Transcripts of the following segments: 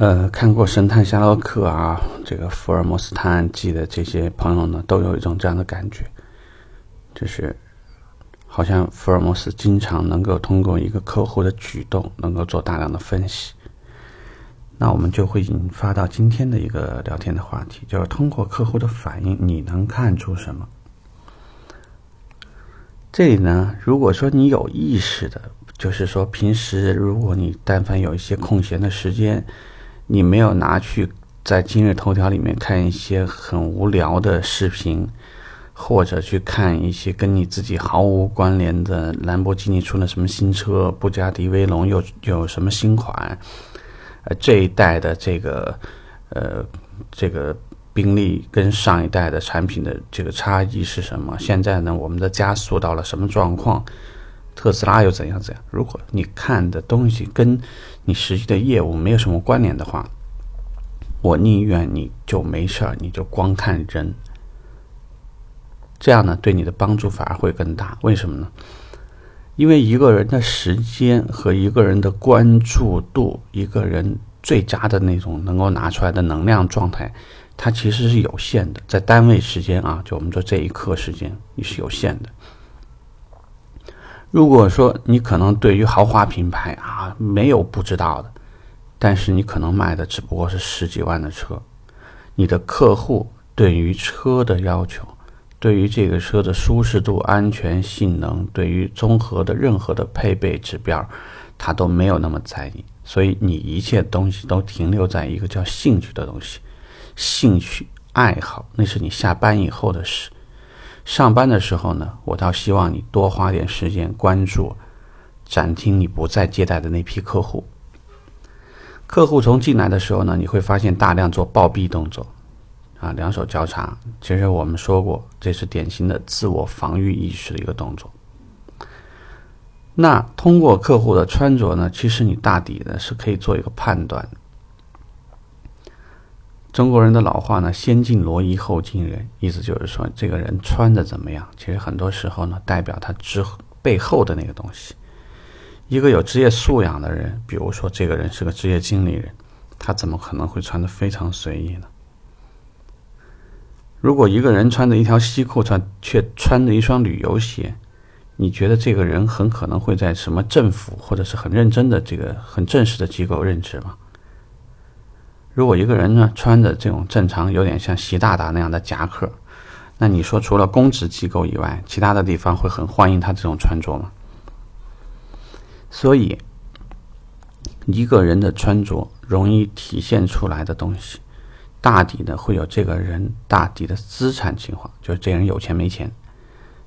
呃，看过《神探夏洛克》啊，这个《福尔摩斯探案记》的这些朋友呢，都有一种这样的感觉，就是好像福尔摩斯经常能够通过一个客户的举动，能够做大量的分析。那我们就会引发到今天的一个聊天的话题，就是通过客户的反应，你能看出什么？这里呢，如果说你有意识的，就是说平时如果你但凡有一些空闲的时间，你没有拿去在今日头条里面看一些很无聊的视频，或者去看一些跟你自己毫无关联的兰博基尼出了什么新车，布加迪威龙又有什么新款，呃，这一代的这个呃这个宾利跟上一代的产品的这个差异是什么？现在呢，我们的加速到了什么状况？特斯拉又怎样怎样？如果你看的东西跟你实际的业务没有什么关联的话，我宁愿你就没事儿，你就光看人，这样呢对你的帮助反而会更大。为什么呢？因为一个人的时间和一个人的关注度，一个人最佳的那种能够拿出来的能量状态，它其实是有限的，在单位时间啊，就我们说这一刻时间，你是有限的。如果说你可能对于豪华品牌啊没有不知道的，但是你可能卖的只不过是十几万的车，你的客户对于车的要求，对于这个车的舒适度、安全性能，对于综合的任何的配备指标，他都没有那么在意，所以你一切东西都停留在一个叫兴趣的东西，兴趣爱好，那是你下班以后的事。上班的时候呢，我倒希望你多花点时间关注、展厅你不再接待的那批客户。客户从进来的时候呢，你会发现大量做暴毙动作，啊，两手交叉。其实我们说过，这是典型的自我防御意识的一个动作。那通过客户的穿着呢，其实你大抵呢是可以做一个判断。中国人的老话呢，“先敬罗衣后敬人”，意思就是说，这个人穿的怎么样，其实很多时候呢，代表他之背后的那个东西。一个有职业素养的人，比如说这个人是个职业经理人，他怎么可能会穿的非常随意呢？如果一个人穿着一条西裤，穿却穿着一双旅游鞋，你觉得这个人很可能会在什么政府或者是很认真的这个很正式的机构任职吗？如果一个人呢穿着这种正常有点像习大大那样的夹克，那你说除了公职机构以外，其他的地方会很欢迎他这种穿着吗？所以，一个人的穿着容易体现出来的东西，大抵呢会有这个人大抵的资产情况，就是这人有钱没钱；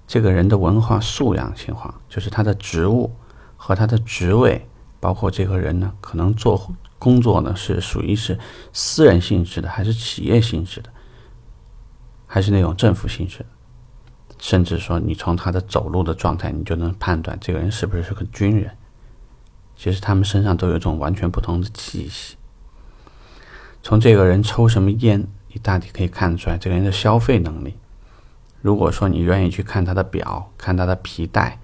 这个人的文化素养情况，就是他的职务和他的职位，包括这个人呢可能做。工作呢是属于是私人性质的，还是企业性质的，还是那种政府性质的？甚至说，你从他的走路的状态，你就能判断这个人是不是是个军人。其实他们身上都有一种完全不同的气息。从这个人抽什么烟，你大体可以看出来这个人的消费能力。如果说你愿意去看他的表，看他的皮带，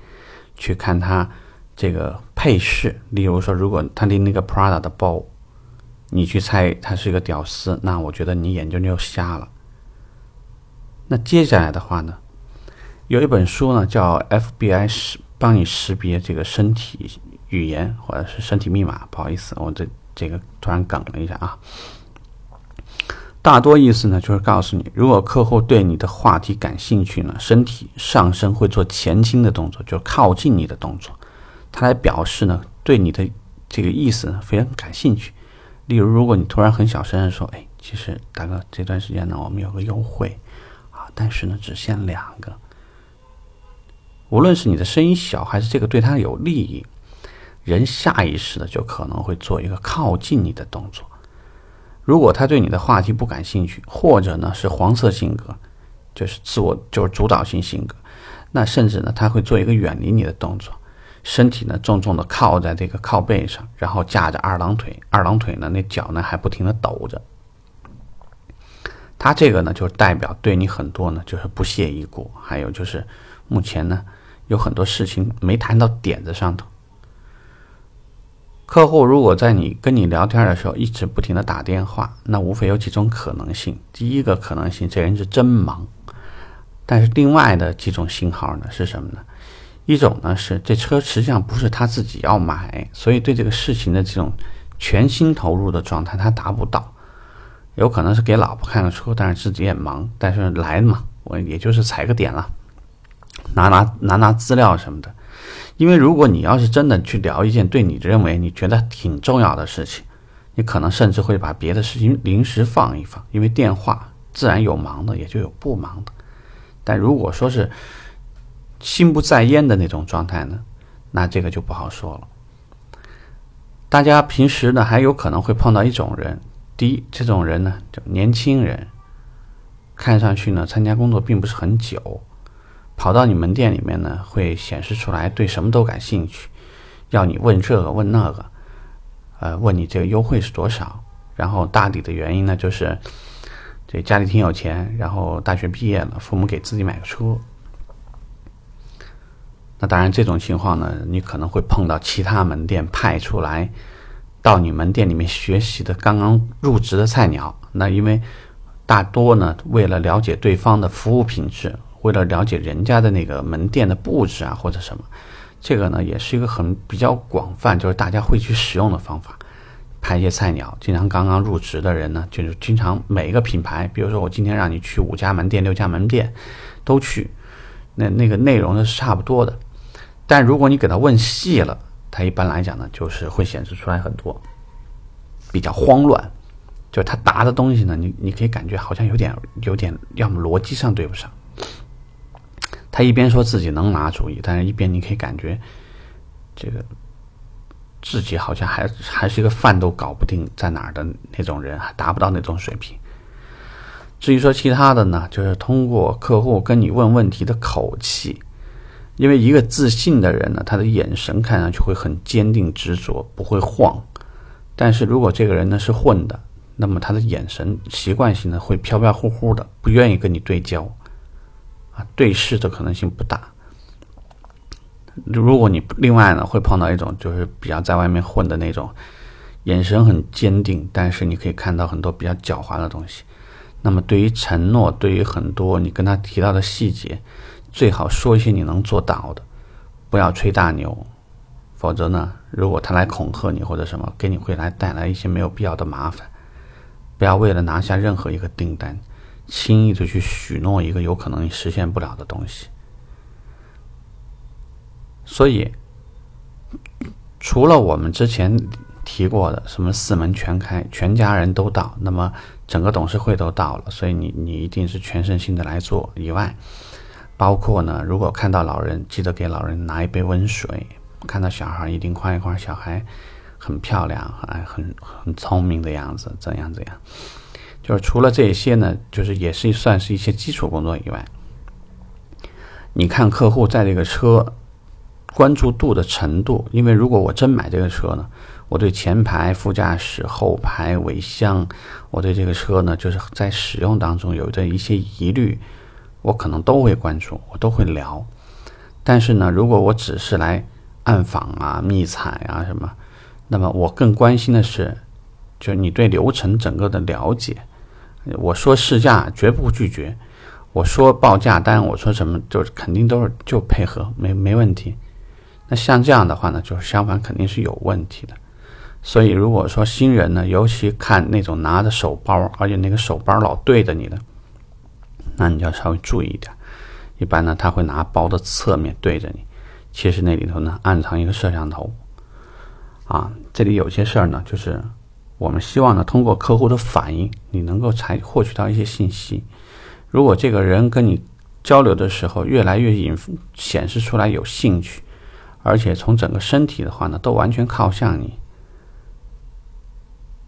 去看他。这个配饰，例如说，如果他拎那个 Prada 的包，你去猜他是一个屌丝，那我觉得你眼睛就瞎了。那接下来的话呢，有一本书呢叫 FBI 识帮你识别这个身体语言或者是身体密码，不好意思，我这这个突然梗了一下啊。大多意思呢就是告诉你，如果客户对你的话题感兴趣呢，身体上身会做前倾的动作，就靠近你的动作。他来表示呢，对你的这个意思呢非常感兴趣。例如，如果你突然很小声的说：“哎，其实大哥，这段时间呢，我们有个优惠啊，但是呢，只限两个。”无论是你的声音小，还是这个对他有利益，人下意识的就可能会做一个靠近你的动作。如果他对你的话题不感兴趣，或者呢是黄色性格，就是自我就是主导性性格，那甚至呢他会做一个远离你的动作。身体呢重重的靠在这个靠背上，然后架着二郎腿，二郎腿呢那脚呢还不停的抖着。他这个呢就代表对你很多呢就是不屑一顾，还有就是目前呢有很多事情没谈到点子上头。客户如果在你跟你聊天的时候一直不停的打电话，那无非有几种可能性。第一个可能性，这人是真忙。但是另外的几种信号呢是什么呢？一种呢是这车实际上不是他自己要买，所以对这个事情的这种全心投入的状态他达不到。有可能是给老婆看个车，但是自己也忙，但是来嘛，我也就是踩个点了，拿拿拿拿资料什么的。因为如果你要是真的去聊一件对你认为你觉得挺重要的事情，你可能甚至会把别的事情临时放一放，因为电话自然有忙的，也就有不忙的。但如果说是心不在焉的那种状态呢，那这个就不好说了。大家平时呢还有可能会碰到一种人，第一，这种人呢就年轻人，看上去呢参加工作并不是很久。跑到你门店里面呢，会显示出来对什么都感兴趣，要你问这个问那个，呃，问你这个优惠是多少。然后大抵的原因呢，就是这家里挺有钱，然后大学毕业了，父母给自己买个车。那当然，这种情况呢，你可能会碰到其他门店派出来到你门店里面学习的刚刚入职的菜鸟。那因为大多呢，为了了解对方的服务品质。为了了解人家的那个门店的布置啊，或者什么，这个呢也是一个很比较广泛，就是大家会去使用的方法。派一些菜鸟，经常刚刚入职的人呢，就是经常每一个品牌，比如说我今天让你去五家门店、六家门店都去，那那个内容呢是差不多的。但如果你给他问细了，他一般来讲呢，就是会显示出来很多比较慌乱，就是他答的东西呢，你你可以感觉好像有点有点，要么逻辑上对不上。他一边说自己能拿主意，但是一边你可以感觉，这个自己好像还还是一个饭都搞不定在哪儿的那种人，还达不到那种水平。至于说其他的呢，就是通过客户跟你问问题的口气，因为一个自信的人呢，他的眼神看上去会很坚定执着，不会晃。但是如果这个人呢是混的，那么他的眼神习惯性的会飘飘忽忽的，不愿意跟你对焦。啊对视的可能性不大。如果你另外呢，会碰到一种就是比较在外面混的那种，眼神很坚定，但是你可以看到很多比较狡猾的东西。那么对于承诺，对于很多你跟他提到的细节，最好说一些你能做到的，不要吹大牛。否则呢，如果他来恐吓你或者什么，给你会来带来一些没有必要的麻烦。不要为了拿下任何一个订单。轻易的去许诺一个有可能你实现不了的东西，所以除了我们之前提过的什么四门全开，全家人都到，那么整个董事会都到了，所以你你一定是全身心的来做以外，包括呢，如果看到老人，记得给老人拿一杯温水；看到小孩，一定夸一夸小孩很漂亮，还很很聪明的样子，怎样怎样。就是除了这些呢，就是也是算是一些基础工作以外，你看客户在这个车关注度的程度，因为如果我真买这个车呢，我对前排、副驾驶、后排、尾箱，我对这个车呢，就是在使用当中有着一些疑虑，我可能都会关注，我都会聊。但是呢，如果我只是来暗访啊、密采啊什么，那么我更关心的是，就你对流程整个的了解。我说试驾绝不拒绝，我说报价单，我说什么就肯定都是就配合，没没问题。那像这样的话呢，就是相反肯定是有问题的。所以如果说新人呢，尤其看那种拿着手包，而且那个手包老对着你的，那你就要稍微注意一点。一般呢，他会拿包的侧面对着你，其实那里头呢暗藏一个摄像头。啊，这里有些事儿呢，就是。我们希望呢，通过客户的反应，你能够才获取到一些信息。如果这个人跟你交流的时候，越来越引显示出来有兴趣，而且从整个身体的话呢，都完全靠向你，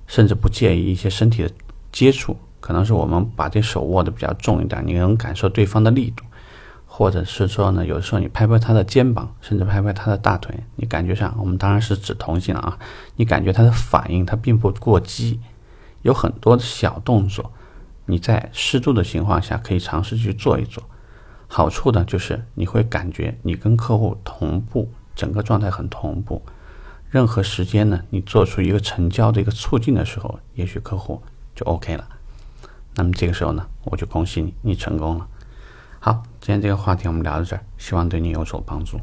甚至不介意一些身体的接触，可能是我们把这手握的比较重一点，你能感受对方的力度。或者是说呢，有的时候你拍拍他的肩膀，甚至拍拍他的大腿，你感觉上，我们当然是指同性了啊。你感觉他的反应，他并不过激，有很多的小动作，你在适度的情况下可以尝试去做一做。好处呢，就是你会感觉你跟客户同步，整个状态很同步，任何时间呢，你做出一个成交的一个促进的时候，也许客户就 OK 了。那么这个时候呢，我就恭喜你，你成功了。好，今天这个话题我们聊到这儿，希望对你有所帮助。